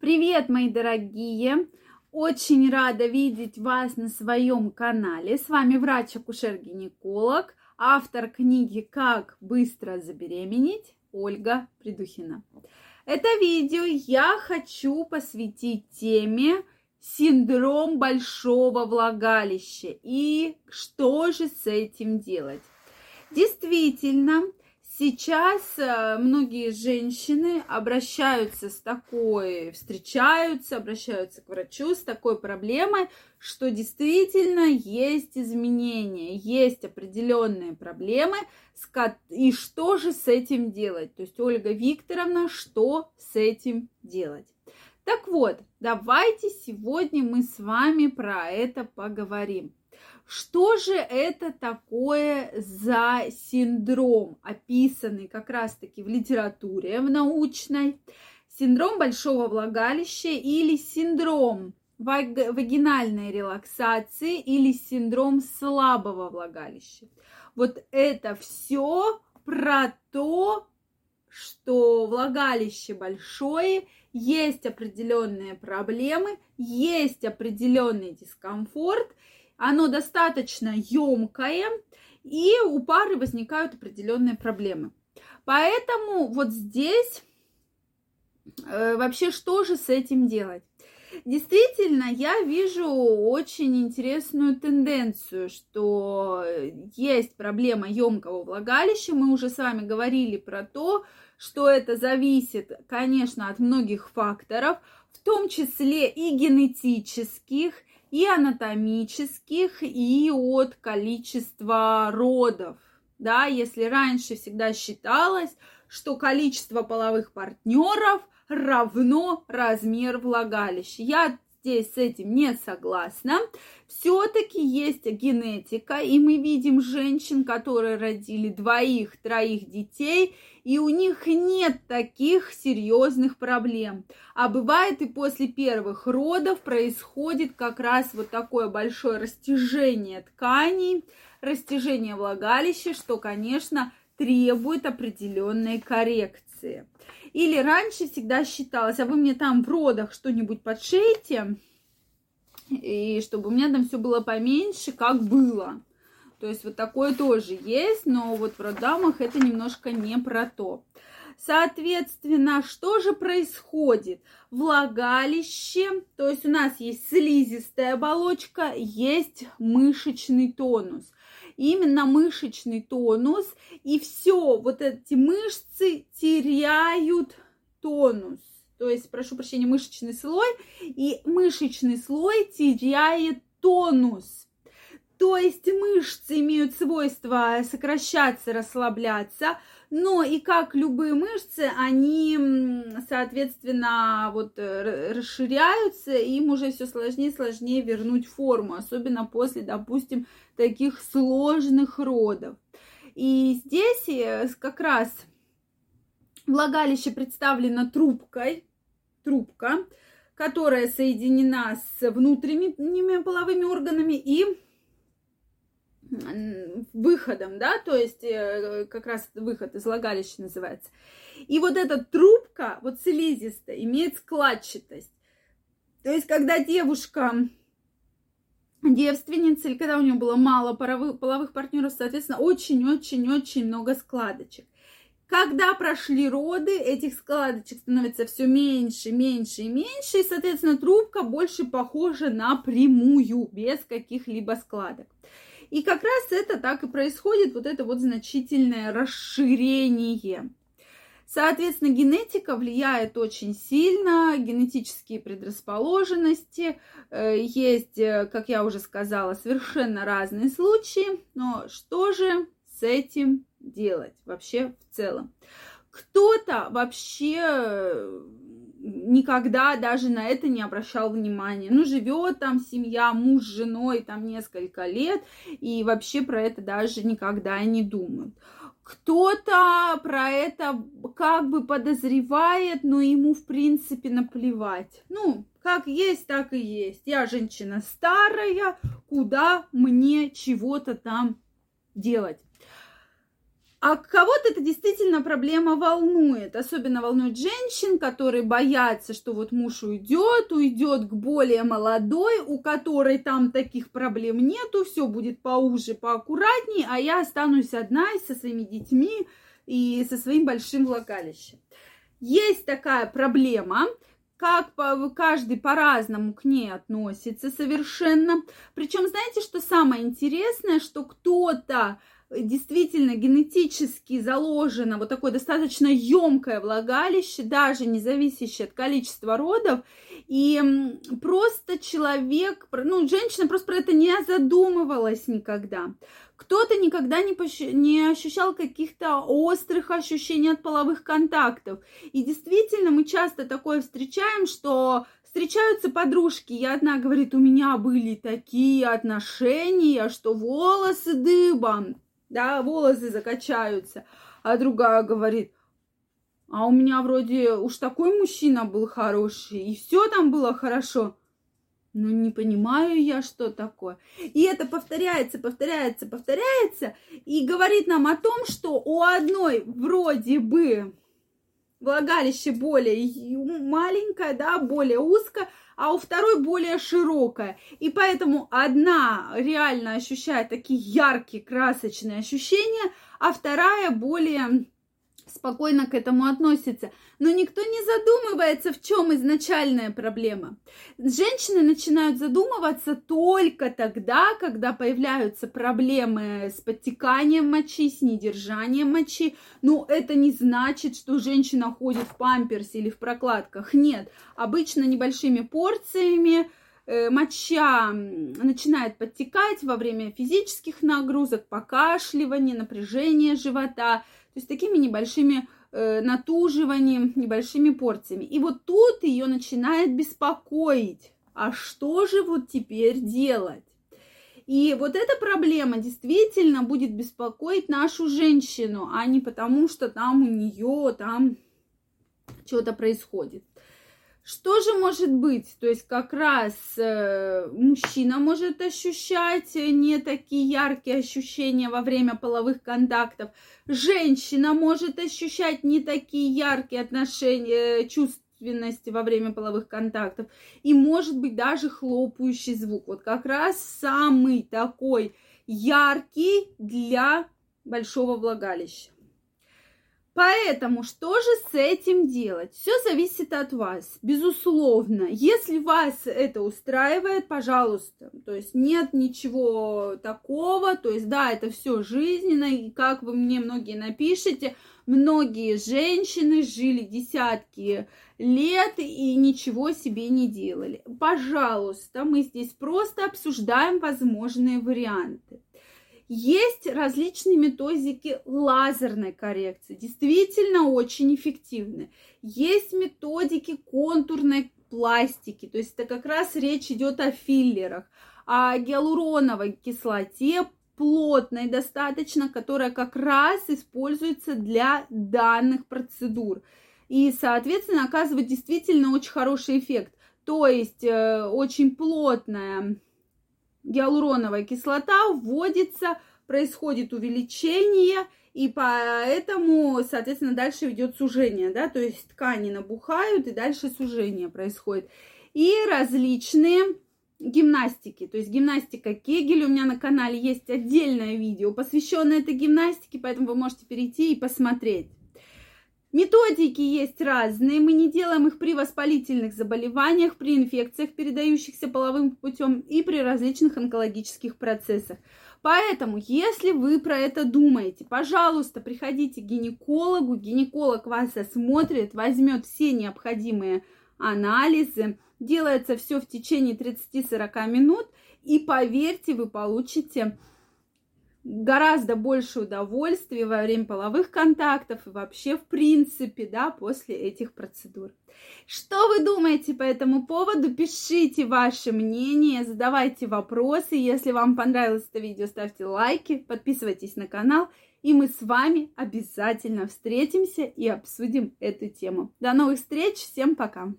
Привет, мои дорогие! Очень рада видеть вас на своем канале. С вами врач-акушер-гинеколог, автор книги «Как быстро забеременеть» Ольга Придухина. Это видео я хочу посвятить теме синдром большого влагалища и что же с этим делать. Действительно, Сейчас э, многие женщины обращаются с такой, встречаются, обращаются к врачу с такой проблемой, что действительно есть изменения, есть определенные проблемы, и что же с этим делать? То есть, Ольга Викторовна, что с этим делать? Так вот, давайте сегодня мы с вами про это поговорим. Что же это такое за синдром, описанный как раз-таки в литературе, в научной? Синдром большого влагалища или синдром вагинальной релаксации или синдром слабого влагалища. Вот это все про то, что влагалище большое, есть определенные проблемы, есть определенный дискомфорт, оно достаточно емкое, и у пары возникают определенные проблемы. Поэтому вот здесь э, вообще что же с этим делать? Действительно, я вижу очень интересную тенденцию, что есть проблема емкого влагалища. Мы уже с вами говорили про то, что это зависит, конечно, от многих факторов, в том числе и генетических, и анатомических, и от количества родов. Да, если раньше всегда считалось, что количество половых партнеров равно размер влагалища. Я здесь с этим не согласна. Все-таки есть генетика, и мы видим женщин, которые родили двоих, троих детей, и у них нет таких серьезных проблем. А бывает и после первых родов происходит как раз вот такое большое растяжение тканей, растяжение влагалища, что, конечно, требует определенной коррекции. Или раньше всегда считалось, а вы мне там в родах что-нибудь подшейте, и чтобы у меня там все было поменьше, как было. То есть вот такое тоже есть, но вот в роддамах это немножко не про то. Соответственно, что же происходит? Влагалище, то есть у нас есть слизистая оболочка, есть мышечный тонус именно мышечный тонус, и все, вот эти мышцы теряют тонус. То есть, прошу прощения, мышечный слой, и мышечный слой теряет тонус. То есть мышцы имеют свойство сокращаться, расслабляться, но и как любые мышцы, они, соответственно, вот э, расширяются, и им уже все сложнее и сложнее вернуть форму, особенно после, допустим, таких сложных родов. И здесь э, как раз влагалище представлено трубкой, трубка, которая соединена с внутренними половыми органами и выходом, да, то есть э, как раз выход из влагалища называется. И вот эта трубка, вот слизистая, имеет складчатость. То есть, когда девушка девственница, или когда у нее было мало половых, половых партнеров, соответственно, очень-очень-очень много складочек. Когда прошли роды, этих складочек становится все меньше, меньше и меньше, и, соответственно, трубка больше похожа на прямую, без каких-либо складок. И как раз это так и происходит, вот это вот значительное расширение. Соответственно, генетика влияет очень сильно, генетические предрасположенности. Э, есть, э, как я уже сказала, совершенно разные случаи. Но что же с этим делать вообще в целом? Кто-то вообще никогда даже на это не обращал внимания. Ну, живет там семья, муж с женой там несколько лет, и вообще про это даже никогда не думают. Кто-то про это как бы подозревает, но ему, в принципе, наплевать. Ну, как есть, так и есть. Я женщина старая, куда мне чего-то там делать. А кого-то это действительно проблема волнует. Особенно волнует женщин, которые боятся, что вот муж уйдет, уйдет к более молодой, у которой там таких проблем нету, все будет поуже, поаккуратнее, а я останусь одна со своими детьми и со своим большим влагалищем. Есть такая проблема, как каждый по-разному к ней относится совершенно. Причем, знаете, что самое интересное, что кто-то действительно генетически заложено вот такое достаточно емкое влагалище, даже не зависящее от количества родов, и просто человек, ну, женщина просто про это не задумывалась никогда. Кто-то никогда не, пощ... не ощущал каких-то острых ощущений от половых контактов. И действительно, мы часто такое встречаем, что встречаются подружки, и одна говорит, у меня были такие отношения, что волосы дыбом да, волосы закачаются. А другая говорит, а у меня вроде уж такой мужчина был хороший, и все там было хорошо. Ну, не понимаю я, что такое. И это повторяется, повторяется, повторяется, и говорит нам о том, что у одной вроде бы влагалище более маленькое, да, более узкое, а у второй более широкая. И поэтому одна реально ощущает такие яркие, красочные ощущения, а вторая более спокойно к этому относится. Но никто не задумывается, в чем изначальная проблема. Женщины начинают задумываться только тогда, когда появляются проблемы с подтеканием мочи, с недержанием мочи. Но это не значит, что женщина ходит в памперсе или в прокладках. Нет, обычно небольшими порциями э, моча начинает подтекать во время физических нагрузок, покашливания, напряжения живота – то есть такими небольшими э, натуживанием, небольшими порциями. И вот тут ее начинает беспокоить. А что же вот теперь делать? И вот эта проблема действительно будет беспокоить нашу женщину, а не потому, что там у нее там что-то происходит. Что же может быть? То есть как раз э, мужчина может ощущать не такие яркие ощущения во время половых контактов. Женщина может ощущать не такие яркие отношения, э, чувственности во время половых контактов. И может быть даже хлопающий звук. Вот как раз самый такой яркий для большого влагалища. Поэтому что же с этим делать? Все зависит от вас, безусловно. Если вас это устраивает, пожалуйста. То есть нет ничего такого. То есть да, это все жизненно. И как вы мне многие напишите, многие женщины жили десятки лет и ничего себе не делали. Пожалуйста, мы здесь просто обсуждаем возможные варианты. Есть различные методики лазерной коррекции, действительно очень эффективны. Есть методики контурной пластики, то есть это как раз речь идет о филлерах, о гиалуроновой кислоте, плотной достаточно, которая как раз используется для данных процедур. И, соответственно, оказывает действительно очень хороший эффект. То есть э, очень плотная гиалуроновая кислота вводится, происходит увеличение, и поэтому, соответственно, дальше идет сужение, да, то есть ткани набухают, и дальше сужение происходит. И различные гимнастики, то есть гимнастика Кегель, у меня на канале есть отдельное видео, посвященное этой гимнастике, поэтому вы можете перейти и посмотреть. Методики есть разные, мы не делаем их при воспалительных заболеваниях, при инфекциях, передающихся половым путем и при различных онкологических процессах. Поэтому, если вы про это думаете, пожалуйста, приходите к гинекологу, гинеколог вас осмотрит, возьмет все необходимые анализы, делается все в течение 30-40 минут, и поверьте, вы получите гораздо больше удовольствия во время половых контактов и вообще в принципе, да, после этих процедур. Что вы думаете по этому поводу? Пишите ваше мнение, задавайте вопросы. Если вам понравилось это видео, ставьте лайки, подписывайтесь на канал, и мы с вами обязательно встретимся и обсудим эту тему. До новых встреч, всем пока!